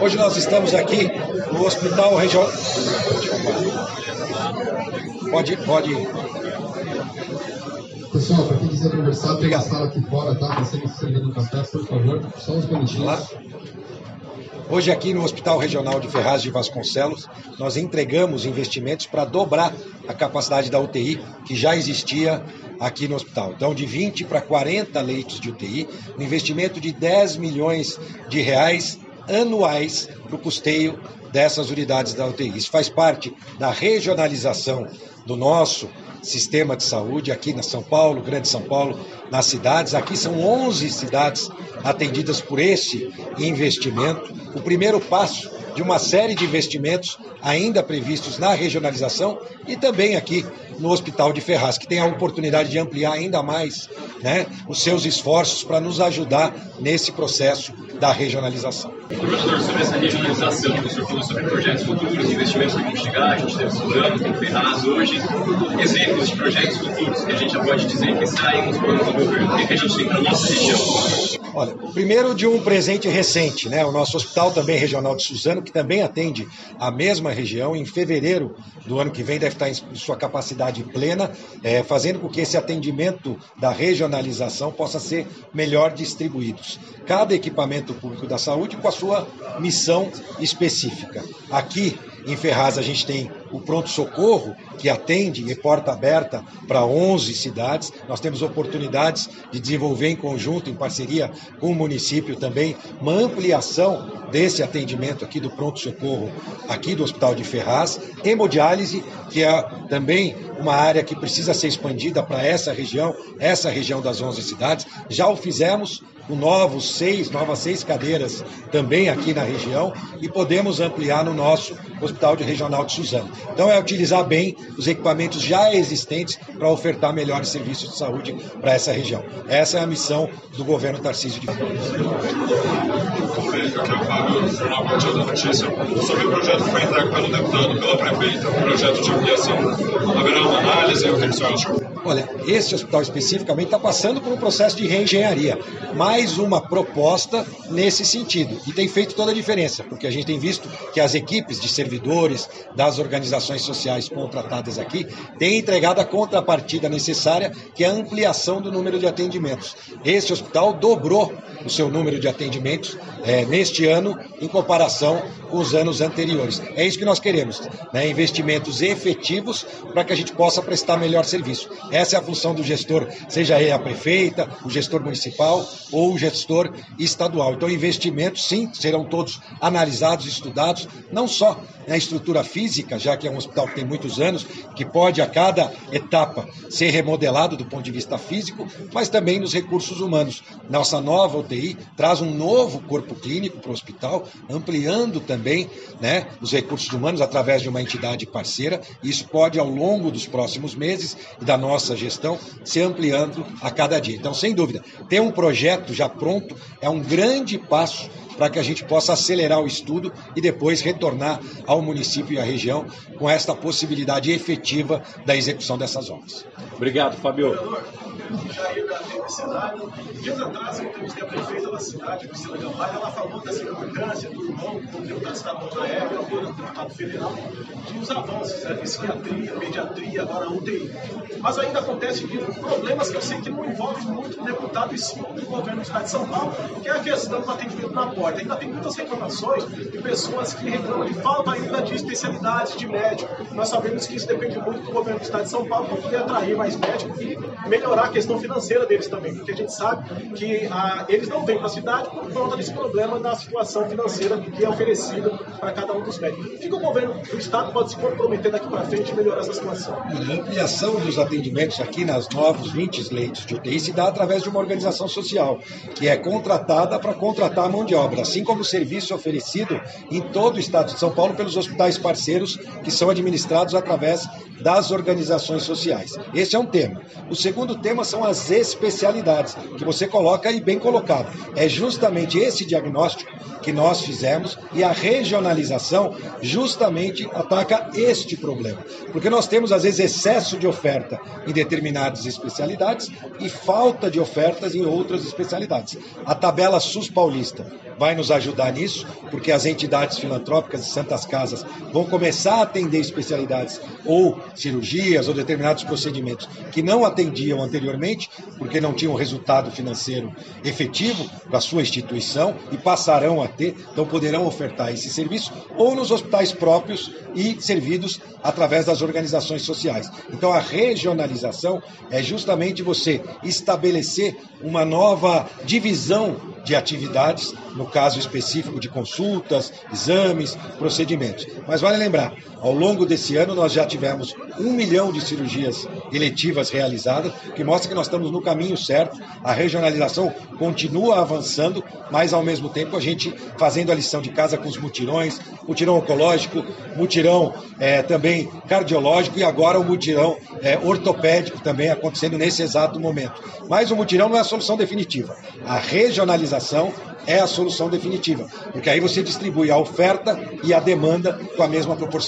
Hoje nós estamos aqui no Hospital Regional. Pode, pode. Pessoal, para quem quiser conversar, tem uma sala aqui fora, tá? Tá sendo servido um café, por favor. Só uns minutinhos. Lá. Hoje aqui no Hospital Regional de Ferraz de Vasconcelos, nós entregamos investimentos para dobrar a capacidade da UTI que já existia aqui no hospital. Então, de 20 para 40 leitos de UTI, um investimento de 10 milhões de reais anuais para o custeio dessas unidades da UTI. Isso faz parte da regionalização do nosso sistema de saúde aqui na São Paulo, Grande São Paulo, nas cidades. Aqui são 11 cidades atendidas por esse investimento. O primeiro passo de uma série de investimentos ainda previstos na regionalização e também aqui no Hospital de Ferraz, que tem a oportunidade de ampliar ainda mais né, os seus esforços para nos ajudar nesse processo da regionalização. Professor, sobre essa regionalização, o senhor falou sobre projetos futuros, investimentos que vão chegar, a gente teve Suzano, tem Ferraz hoje, exemplos de projetos futuros que a gente já pode dizer que saem nos planos do governo. O que a gente tem para a nossa região? Olha, primeiro de um presente recente, né? O nosso hospital também regional de Suzano, que também atende a mesma região, em fevereiro do ano que vem deve estar em sua capacidade plena, é, fazendo com que esse atendimento da regionalização possa ser melhor distribuído. Cada equipamento público da saúde com a sua missão específica. Aqui em Ferraz a gente tem o pronto-socorro, que atende em porta aberta para 11 cidades. Nós temos oportunidades de desenvolver em conjunto, em parceria com o município também, uma ampliação desse atendimento aqui do pronto-socorro, aqui do Hospital de Ferraz. Hemodiálise, que é também uma área que precisa ser expandida para essa região, essa região das 11 cidades. Já o fizemos com novos seis, novas seis cadeiras também aqui na região e podemos ampliar no nosso Hospital de Regional de Suzano. Então é utilizar bem os equipamentos já existentes para ofertar melhores serviços de saúde para essa região. Essa é a missão do governo Tarcísio de. Jornal Partido da Notícia, sobre o projeto que foi entregue pelo deputado, pela prefeita, o projeto de ampliação. Haverá uma análise, o que o senhor achou? Olha, esse hospital especificamente está passando por um processo de reengenharia. Mais uma proposta nesse sentido. E tem feito toda a diferença, porque a gente tem visto que as equipes de servidores das organizações sociais contratadas aqui têm entregado a contrapartida necessária, que é a ampliação do número de atendimentos. Esse hospital dobrou o seu número de atendimentos é, neste ano em comparação com os anos anteriores. É isso que nós queremos, né? investimentos efetivos para que a gente possa prestar melhor serviço. Essa é a função do gestor, seja ele a prefeita, o gestor municipal ou o gestor estadual. Então, investimentos, sim, serão todos analisados, estudados, não só na estrutura física, já que é um hospital que tem muitos anos, que pode a cada etapa ser remodelado do ponto de vista físico, mas também nos recursos humanos. Nossa nova UTI traz um novo corpo clínico para o hospital, ampliando também né, os recursos humanos através de uma entidade parceira. Isso pode, ao longo dos próximos meses e da nossa nossa gestão se ampliando a cada dia. Então, sem dúvida, ter um projeto já pronto é um grande passo para que a gente possa acelerar o estudo e depois retornar ao município e à região com esta possibilidade efetiva da execução dessas obras. Obrigado, Fabio. Dias atrás, eu entrevistei a prefeita da cidade, Priscila Gambara, ela falou dessa importância do irmão do deputado estadual da época, do deputado federal, de os avanços, né, psiquiatria, pediatria, agora UTI. Mas ainda acontece de problemas que eu sei que não envolvem muito o deputado e sim o governo do estado de São Paulo, que é a questão do atendimento na porta. Ainda tem muitas reclamações de pessoas que reclamam de falta ainda de especialidades de médico. Nós sabemos que isso depende muito do governo do estado de São Paulo para poder atrair mais médicos e melhorar a questão financeira deles também, porque a gente sabe que ah, eles não vêm para a cidade por conta desse problema da situação financeira que é oferecida para cada um dos médicos. O que o governo do estado pode se comprometer daqui para frente e melhorar essa situação? A ampliação dos atendimentos aqui nas novos 20 leitos de UTI se dá através de uma organização social, que é contratada para contratar a mão de obra, assim como o serviço oferecido em todo o estado de São Paulo pelos hospitais parceiros, que são administrados através das organizações sociais. Esse é um tema. O segundo tema relação às especialidades, que você coloca aí bem colocado. É justamente esse diagnóstico que nós fizemos e a regionalização justamente ataca este problema. Porque nós temos, às vezes, excesso de oferta em determinadas especialidades e falta de ofertas em outras especialidades. A tabela SUS paulista vai nos ajudar nisso, porque as entidades filantrópicas e santas casas vão começar a atender especialidades ou cirurgias ou determinados procedimentos que não atendiam anteriormente, porque não tinham resultado financeiro efetivo da sua instituição e passarão a ter, então poderão ofertar esse serviço ou nos hospitais próprios e servidos através das organizações sociais. Então a regionalização é justamente você estabelecer uma nova divisão de atividades, no caso específico de consultas, exames, procedimentos. Mas vale lembrar, ao longo desse ano nós já tivemos um milhão de cirurgias eletivas realizadas, que mostra que nós estamos no caminho certo. A regionalização continua avançando, mas ao mesmo tempo a gente fazendo a lição de casa com os mutirões, mutirão oncológico, mutirão é, também cardiológico e agora o mutirão é, ortopédico também acontecendo nesse exato momento. Mas o mutirão não é a solução definitiva. A regionalização é a solução definitiva, porque aí você distribui a oferta e a demanda com a mesma proporção.